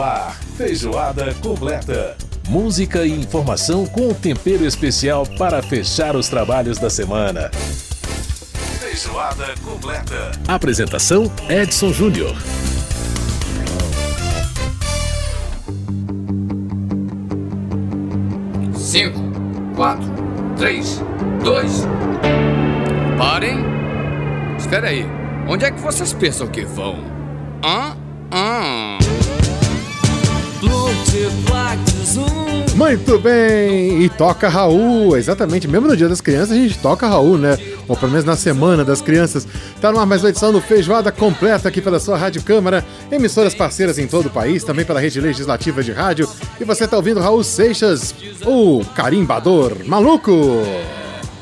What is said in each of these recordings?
Ar, feijoada completa. Música e informação com tempero especial para fechar os trabalhos da semana. Feijoada completa. Apresentação Edson Júnior. Cinco, quatro, três, dois. Parem. Espera aí. Onde é que vocês pensam que vão? Hã? Hã? Muito bem! E toca Raul, exatamente. Mesmo no Dia das Crianças a gente toca Raul, né? Ou pelo menos na Semana das Crianças. Tá numa mais uma edição do Feijoada completa aqui pela sua Rádio Câmara, emissoras parceiras em todo o país, também pela rede legislativa de rádio. E você tá ouvindo Raul Seixas, o carimbador maluco!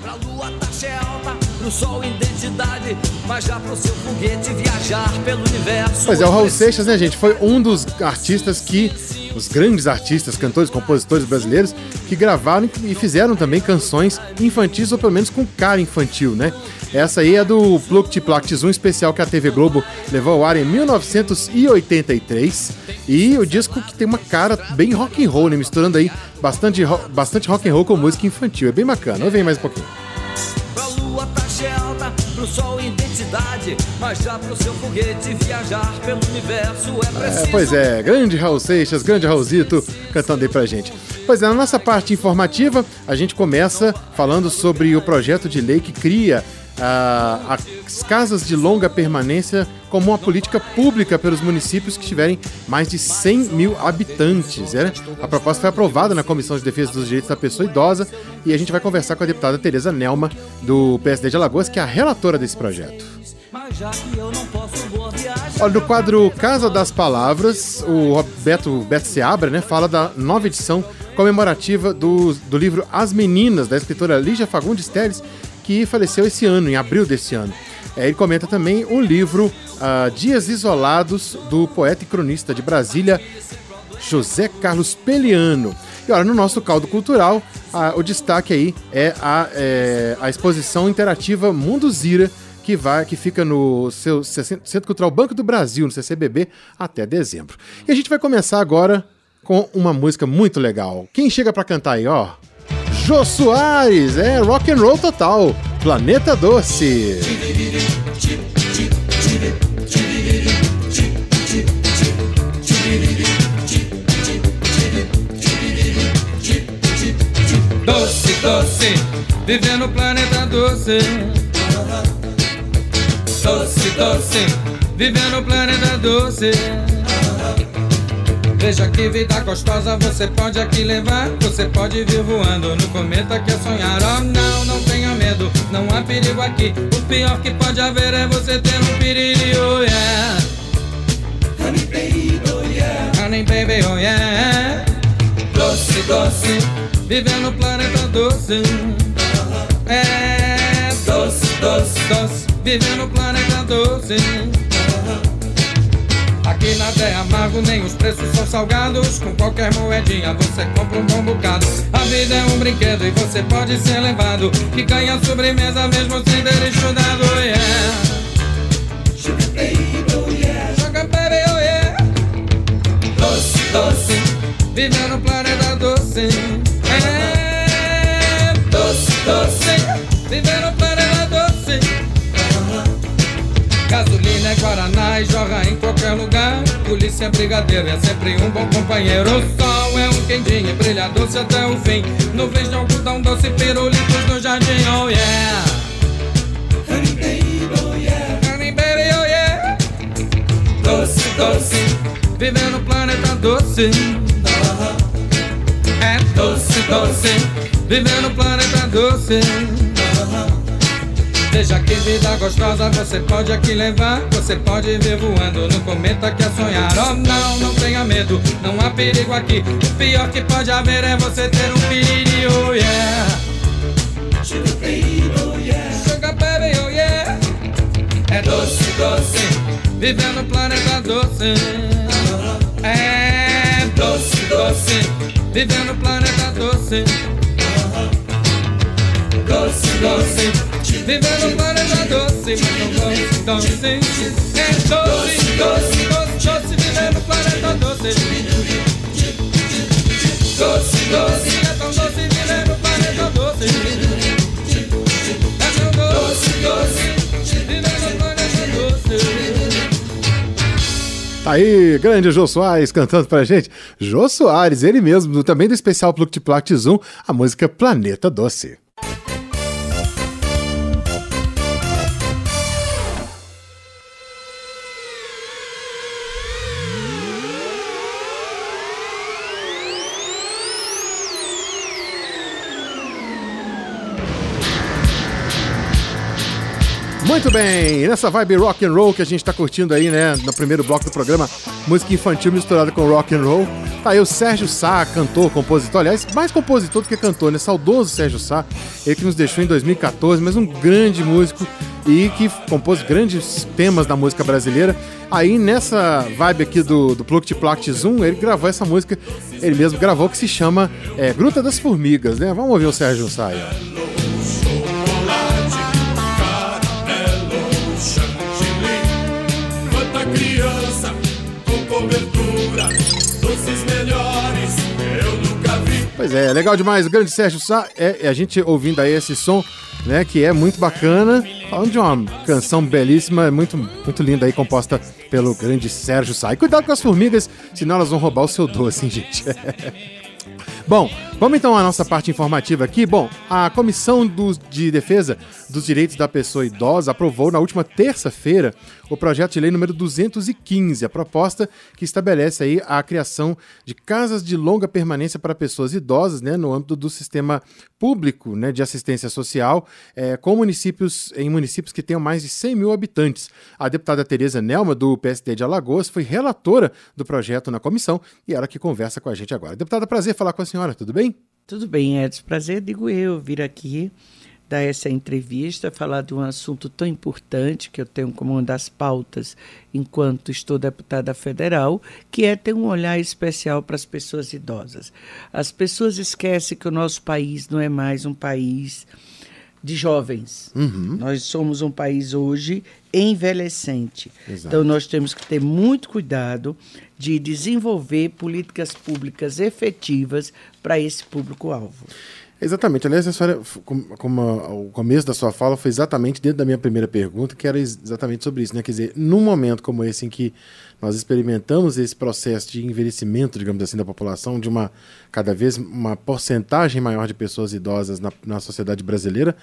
Pra lua taxa é alta, pro sol identidade, mas já pro seu foguete viajar pelo universo. Pois é, o Raul Seixas, né, gente, foi um dos artistas que. Os grandes artistas, cantores, compositores brasileiros que gravaram e fizeram também canções infantis, ou pelo menos com cara infantil, né? Essa aí é do Pluct Plactis, um especial que a TV Globo levou ao ar em 1983. E o disco que tem uma cara bem rock and roll, né? Misturando aí bastante, ro- bastante rock and roll com música infantil. É bem bacana. Vem mais um pouquinho. Pra lua é alta, pro sol identidade, mas já pro seu foguete viajar pelo universo é É, preciso. pois é, grande Raul Seixas, grande Raulzito cantando aí pra gente. Pois é, na nossa parte informativa, a gente começa falando sobre o projeto de lei que cria ah, as casas de longa permanência como uma política pública pelos municípios que tiverem mais de 100 mil habitantes. Né? A proposta foi aprovada na Comissão de Defesa dos Direitos da Pessoa Idosa e a gente vai conversar com a deputada Tereza Nelma, do PSD de Alagoas, que é a relatora desse projeto. Olha, no quadro Casa das Palavras, o Roberto Beto Seabra né, fala da nova edição comemorativa do, do livro As Meninas, da escritora Lígia Fagundes Teles, que faleceu esse ano, em abril desse ano. É, ele comenta também o livro ah, Dias Isolados, do poeta e cronista de Brasília, José Carlos Peliano. E olha, no nosso caldo cultural, o destaque aí é a, é, a exposição interativa Mundo Zira, que, vai, que fica no seu Centro Cultural Banco do Brasil, no CCBB, até dezembro. E a gente vai começar agora com uma música muito legal. Quem chega pra cantar aí, ó? Jô Soares, é rock and roll total. Planeta Doce. Doce, doce, viver no planeta doce. Doce, doce, viver no planeta doce. Veja que vida gostosa você pode aqui levar. Você pode vir voando no cometa que é sonhar. Oh, não, não tenha medo, não há perigo aqui. O pior que pode haver é você ter um piriri, oh yeah. Honey baby, oh yeah. Honey baby, oh yeah. Doce, doce, viver no planeta doce. É doce, doce, doce, viver no planeta doce. Aqui nada é amargo, nem os preços são salgados. Com qualquer moedinha você compra um bom bocado. A vida é um brinquedo e você pode ser levado. Que ganha sobremesa mesmo sem ter estudado, yeah. Sugar baby, oh yeah. Sugar baby, oh yeah. Doce, doce, viver no planeta doce. Polícia brigadeiro é sempre um bom companheiro. O sol é um quentinho e brilha doce até o fim. Nuvens de algodão doce, pirulitos no jardim, oh yeah. Honey baby, oh yeah. Honey baby, oh yeah. Doce, doce, viver no planeta doce. É doce, doce, viver no planeta doce. Veja que vida gostosa você pode aqui levar. Você pode vir voando no cometa que é sonhar. Oh, não, não tenha medo, não há perigo aqui. O pior que pode haver é você ter um piriri, oh yeah. Sugar baby, oh yeah. É doce, doce, viver no planeta doce. É doce, doce, viver no planeta doce. Doce, doce, viver no planeta doce. Doce, doce, é doce, doce, doce, doce, viver no planeta doce. Doce, doce, é tão doce, me lembra o planeta doce. É tão doce, doce, me lembra o planeta doce. Tá aí, grande Jô Soares cantando pra gente. Jô Soares, ele mesmo, também do especial Pluct Plact Zoom, a música Planeta Doce. Muito bem, nessa vibe rock and roll que a gente tá curtindo aí, né, no primeiro bloco do programa, música infantil misturada com rock and roll. Tá aí o Sérgio Sá, cantor, compositor, aliás, mais compositor do que cantor, né? Saudoso Sérgio Sá, ele que nos deixou em 2014, mas um grande músico e que compôs grandes temas da música brasileira. Aí nessa vibe aqui do, do Pluct Plact Zoom, ele gravou essa música, ele mesmo gravou, que se chama é, Gruta das Formigas, né? Vamos ouvir o Sérgio Sá aí, ó. É, legal demais. O grande Sérgio Sá, é, é a gente ouvindo aí esse som, né, que é muito bacana. Falando de uma canção belíssima, muito, muito linda aí, composta pelo grande Sérgio Sá. E cuidado com as formigas, senão elas vão roubar o seu doce, hein, gente? Bom, vamos então à nossa parte informativa aqui. Bom, a Comissão dos- de Defesa dos Direitos da Pessoa Idosa aprovou na última terça-feira o projeto de lei número 215, a proposta que estabelece aí a criação de casas de longa permanência para pessoas idosas, né, no âmbito do sistema público, né, de assistência social, eh, com municípios em municípios que tenham mais de 100 mil habitantes. A deputada Tereza Nelma do PSD de Alagoas foi relatora do projeto na comissão e ela que conversa com a gente agora. Deputada, prazer falar com a senhora, tudo bem? Tudo bem, Edson. Prazer, digo eu, vir aqui dar essa entrevista, falar de um assunto tão importante que eu tenho como uma das pautas enquanto estou deputada federal, que é ter um olhar especial para as pessoas idosas. As pessoas esquecem que o nosso país não é mais um país de jovens. Nós somos um país hoje envelhecente. Exato. Então nós temos que ter muito cuidado de desenvolver políticas públicas efetivas para esse público-alvo. Exatamente. Aliás, a senhora, como o começo da sua fala foi exatamente dentro da minha primeira pergunta, que era ex- exatamente sobre isso, né? Quer dizer, num momento como esse em que nós experimentamos esse processo de envelhecimento, digamos assim, da população, de uma cada vez uma porcentagem maior de pessoas idosas na, na sociedade brasileira,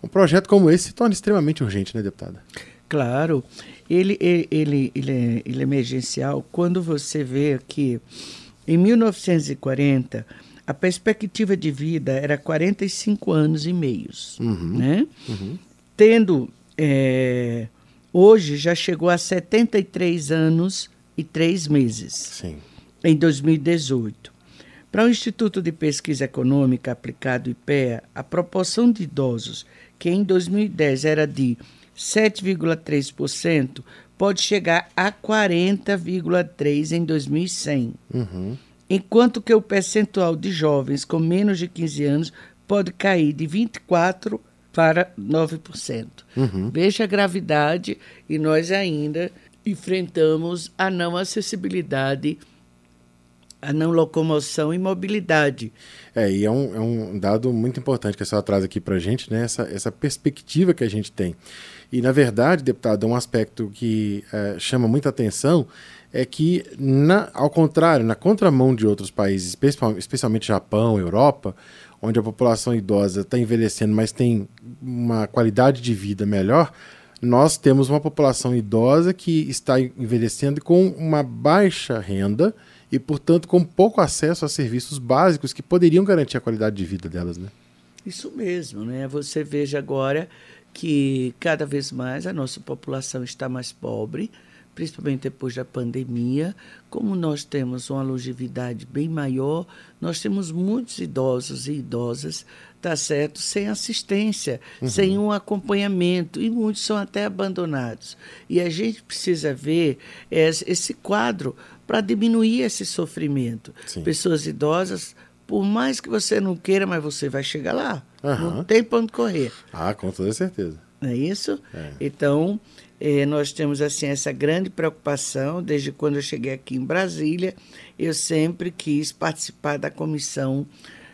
um projeto como esse se torna extremamente urgente, né, deputada? Claro, ele, ele, ele, ele, é, ele é emergencial quando você vê que em 1940 a perspectiva de vida era 45 anos e meios, né? Tendo eh, hoje já chegou a 73 anos e 3 meses Sim. em 2018. Para o Instituto de Pesquisa Econômica Aplicado IPEA, a proporção de idosos, que em 2010 era de 7,3%, pode chegar a 40,3% em 2100. Enquanto que o percentual de jovens com menos de 15 anos pode cair de 24% para 9%. Veja a gravidade e nós ainda enfrentamos a não acessibilidade a não locomoção e mobilidade. É, e é um, é um dado muito importante que a senhora traz aqui para a gente, né? Essa, essa perspectiva que a gente tem. E, na verdade, deputado, um aspecto que eh, chama muita atenção é que, na, ao contrário, na contramão de outros países, especial- especialmente Japão, Europa, onde a população idosa está envelhecendo, mas tem uma qualidade de vida melhor, nós temos uma população idosa que está envelhecendo com uma baixa renda e, portanto, com pouco acesso a serviços básicos que poderiam garantir a qualidade de vida delas, né? Isso mesmo, né? Você veja agora que cada vez mais a nossa população está mais pobre, principalmente depois da pandemia. Como nós temos uma longevidade bem maior, nós temos muitos idosos e idosas, tá certo, sem assistência, sem um acompanhamento e muitos são até abandonados. E a gente precisa ver es- esse quadro para diminuir esse sofrimento. Sim. Pessoas idosas por mais que você não queira, mas você vai chegar lá. Aham. Não tem para onde correr. Ah, com toda certeza. Não é isso? É. Então, eh, nós temos assim essa grande preocupação desde quando eu cheguei aqui em Brasília. Eu sempre quis participar da comissão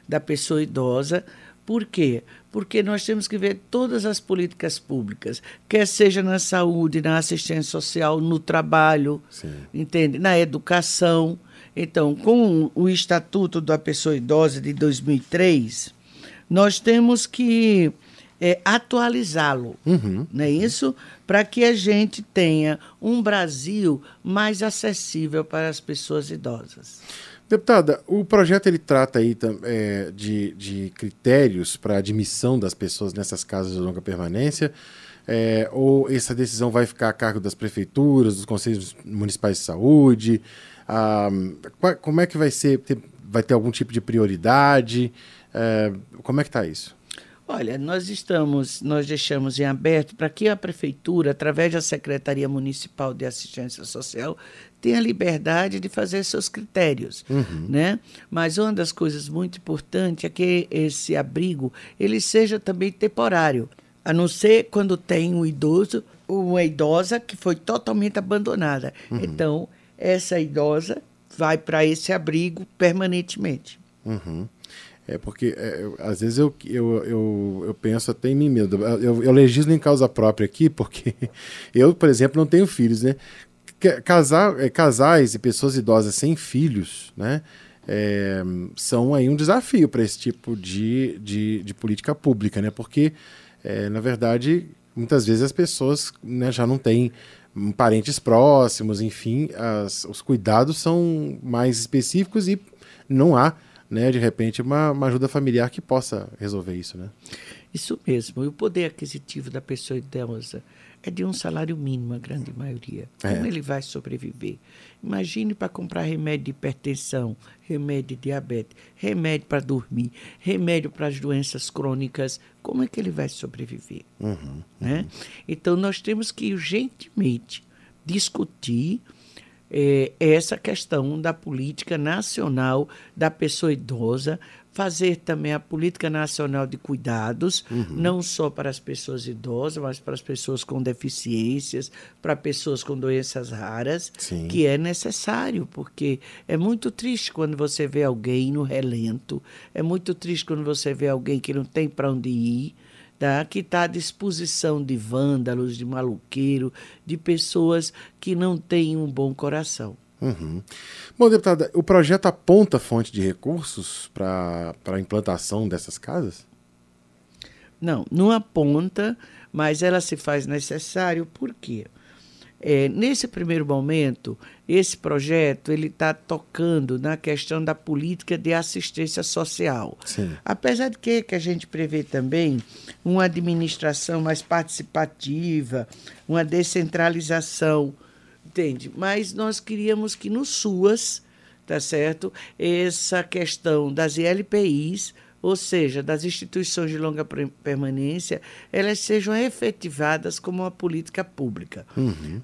da pessoa idosa. Por quê? Porque nós temos que ver todas as políticas públicas, quer seja na saúde, na assistência social, no trabalho, Sim. entende? Na educação. Então, com o Estatuto da Pessoa Idosa de 2003, nós temos que é, atualizá-lo, não é isso? Para que a gente tenha um Brasil mais acessível para as pessoas idosas. Deputada, o projeto ele trata aí é, de, de critérios para admissão das pessoas nessas casas de longa permanência, é, ou essa decisão vai ficar a cargo das prefeituras, dos conselhos municipais de saúde? Ah, como é que vai ser? Vai ter algum tipo de prioridade? É, como é que está isso? Olha, nós estamos, nós deixamos em aberto para que a prefeitura, através da Secretaria Municipal de Assistência Social, tenha liberdade de fazer seus critérios, né? Mas uma das coisas muito importantes é que esse abrigo ele seja também temporário, a não ser quando tem um idoso uma idosa que foi totalmente abandonada. Então, essa idosa vai para esse abrigo permanentemente. Uhum. É porque é, às vezes eu, eu, eu, eu penso até em mim mesmo. Eu, eu legislo em causa própria aqui, porque eu, por exemplo, não tenho filhos, né? Casar, é, casais e pessoas idosas sem filhos, né? é, são aí um desafio para esse tipo de, de, de política pública, né? Porque, é, na verdade, muitas vezes as pessoas né, já não têm parentes próximos, enfim, as- os cuidados são mais específicos e não há, né, de repente, uma, uma ajuda familiar que possa resolver isso, né? Isso mesmo. E o poder aquisitivo da pessoa idosa é de um salário mínimo, a grande maioria. É. Como ele vai sobreviver? Imagine para comprar remédio de hipertensão, remédio de diabetes, remédio para dormir, remédio para as doenças crônicas. Como é que ele vai sobreviver? né? Então, nós temos que urgentemente discutir eh, essa questão da política nacional da pessoa idosa, fazer também a política nacional de cuidados, não só para as pessoas idosas, mas para as pessoas com deficiências, para pessoas com doenças raras, Sim. que é necessário, porque é muito triste quando você vê alguém no relento, é muito triste quando você vê alguém que não tem para onde ir, tá? que está à disposição de vândalos, de maluqueiro, de pessoas que não têm um bom coração. Uhum. Bom, deputada, o projeto aponta fonte de recursos para a implantação dessas casas? Não, não aponta, mas ela se faz necessário, por quê? É, nesse primeiro momento, esse projeto ele está tocando na questão da política de assistência social. Sim. Apesar de que, que a gente prevê também uma administração mais participativa, uma descentralização, entende? Mas nós queríamos que no SUAS, tá certo? Essa questão das ILPIs, ou seja, das instituições de longa permanência, elas sejam efetivadas como uma política pública.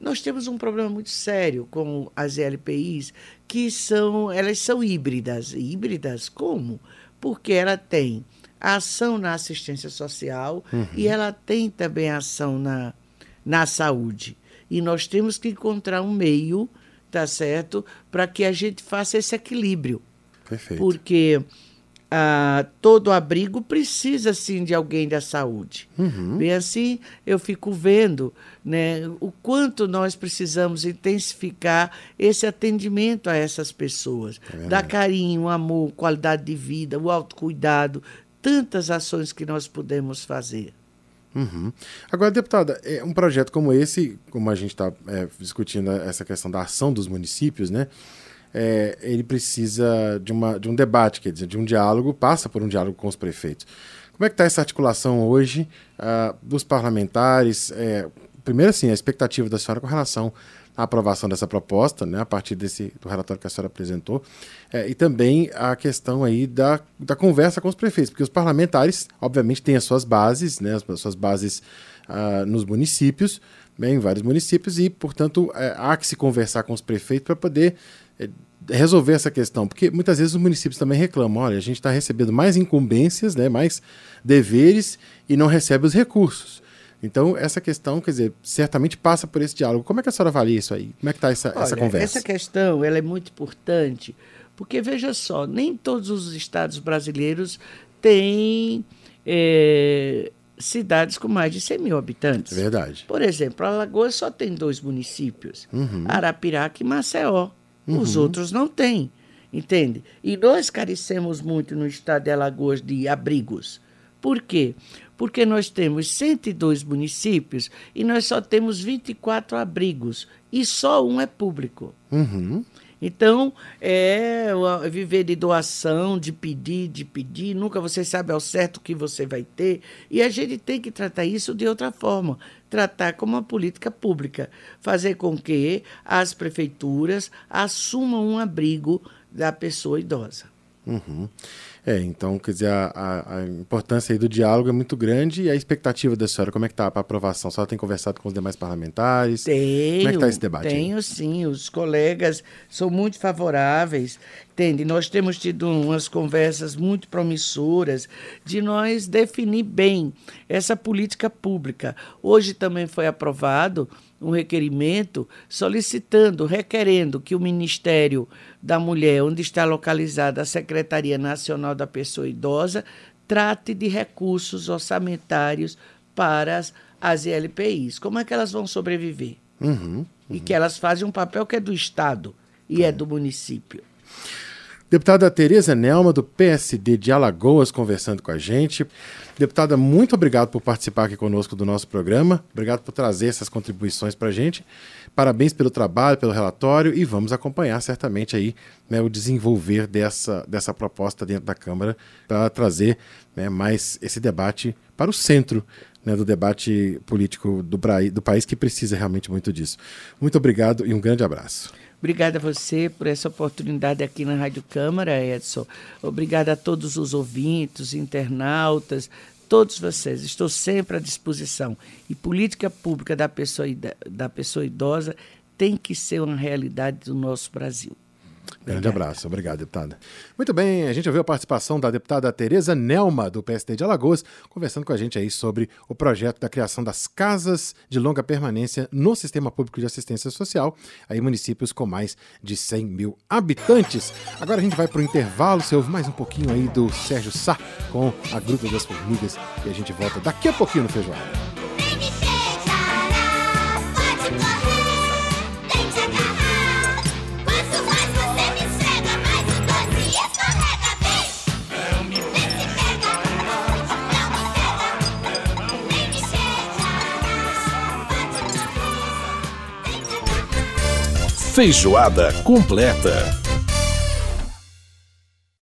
Nós temos um problema muito sério com as ILPIs, que são, elas são híbridas. Híbridas como? Porque ela tem a ação na assistência social e ela tem também ação na, na saúde. E nós temos que encontrar um meio, tá certo, para que a gente faça esse equilíbrio Perfeito. porque ah, todo abrigo precisa sim de alguém da saúde. Bem assim, eu fico vendo né, o quanto nós precisamos intensificar esse atendimento a essas pessoas. Dar carinho, amor, qualidade de vida, o autocuidado, tantas ações que nós podemos fazer. Uhum. Agora, deputada, é, um projeto como esse, como a gente está discutindo essa questão da ação dos municípios, né? É, ele precisa de, uma, de um debate, quer dizer, de um diálogo, passa por um diálogo com os prefeitos. Como é que está essa articulação hoje ah, dos parlamentares? É, primeiro, assim, a expectativa da senhora com relação à aprovação dessa proposta, né, a partir desse, do relatório que a senhora apresentou, é, e também a questão aí da, da conversa com os prefeitos, porque os parlamentares, obviamente, têm as suas bases, né, as suas bases ah, nos municípios, né, em vários municípios, e, portanto, é, há que se conversar com os prefeitos para poder resolver essa questão, porque muitas vezes os municípios também reclamam, olha, a gente está recebendo mais incumbências, né, mais deveres e não recebe os recursos. Então, essa questão, quer dizer, certamente passa por esse diálogo. Como é que a senhora avalia isso aí? Como é que está essa, essa conversa? Essa questão ela é muito importante, porque veja só, nem todos os estados brasileiros têm eh, cidades com mais de 100 mil habitantes. É verdade. Por exemplo, Alagoas só tem dois municípios, Uhum. Arapiraca e Maceió. Os outros não têm, entende? E nós carecemos muito no estado de Alagoas de abrigos. Por quê? Porque nós temos 102 municípios e nós só temos 24 abrigos e só um é público. Uhum. Então, é o- viver de doação, de pedir, de pedir, nunca você sabe ao certo o que você vai ter. E a gente tem que tratar isso de outra forma. Tratar como uma política pública. Fazer com que as prefeituras assumam um abrigo da pessoa idosa. Uhum. É, então, quer dizer, a, a- a importância aí do diálogo é muito grande e a expectativa da senhora, como é que está para aprovação? A senhora tem conversado com os demais parlamentares? Tenho. Como é que tá esse debate aí? Tenho sim. Os colegas são muito favoráveis. Entende? Nós temos tido umas conversas muito promissoras de nós definir bem essa política pública. Hoje também foi aprovado um requerimento solicitando, requerendo que o Ministério da Mulher, onde está localizada a Secretaria Nacional da Pessoa Idosa, trate de recursos orçamentários para as, as ILPIs. Como é que elas vão sobreviver? Uhum. E que elas fazem um papel que é do Estado e é do município. Deputada Tereza Nelma, do PSD de Alagoas, conversando com a gente. Deputada, muito obrigado por participar aqui conosco do nosso programa. Obrigado por trazer essas contribuições para a gente. Parabéns pelo trabalho, pelo relatório e vamos acompanhar certamente aí né, o desenvolver dessa, dessa proposta dentro da Câmara para trazer né, mais esse debate para o centro né, do debate político do, do país que precisa realmente muito disso. Muito obrigado e um grande abraço. Obrigada a você por essa oportunidade aqui na Rádio Câmara, Edson. Obrigada a todos os ouvintes, internautas, todos vocês. Estou sempre à disposição. E política pública da pessoa, da pessoa idosa tem que ser uma realidade do nosso Brasil. Grande abraço, obrigado, deputada. Muito bem, a gente ouviu a participação da deputada Tereza Nelma, do PSD de Alagoas, conversando com a gente aí sobre o projeto da criação das casas de longa permanência no Sistema Público de Assistência Social, aí municípios com mais de 100 mil habitantes. Agora a gente vai para o intervalo, você ouve mais um pouquinho aí do Sérgio Sá com a Gruta das Formigas e a gente volta daqui a pouquinho no Feijoada. Feijoada completa.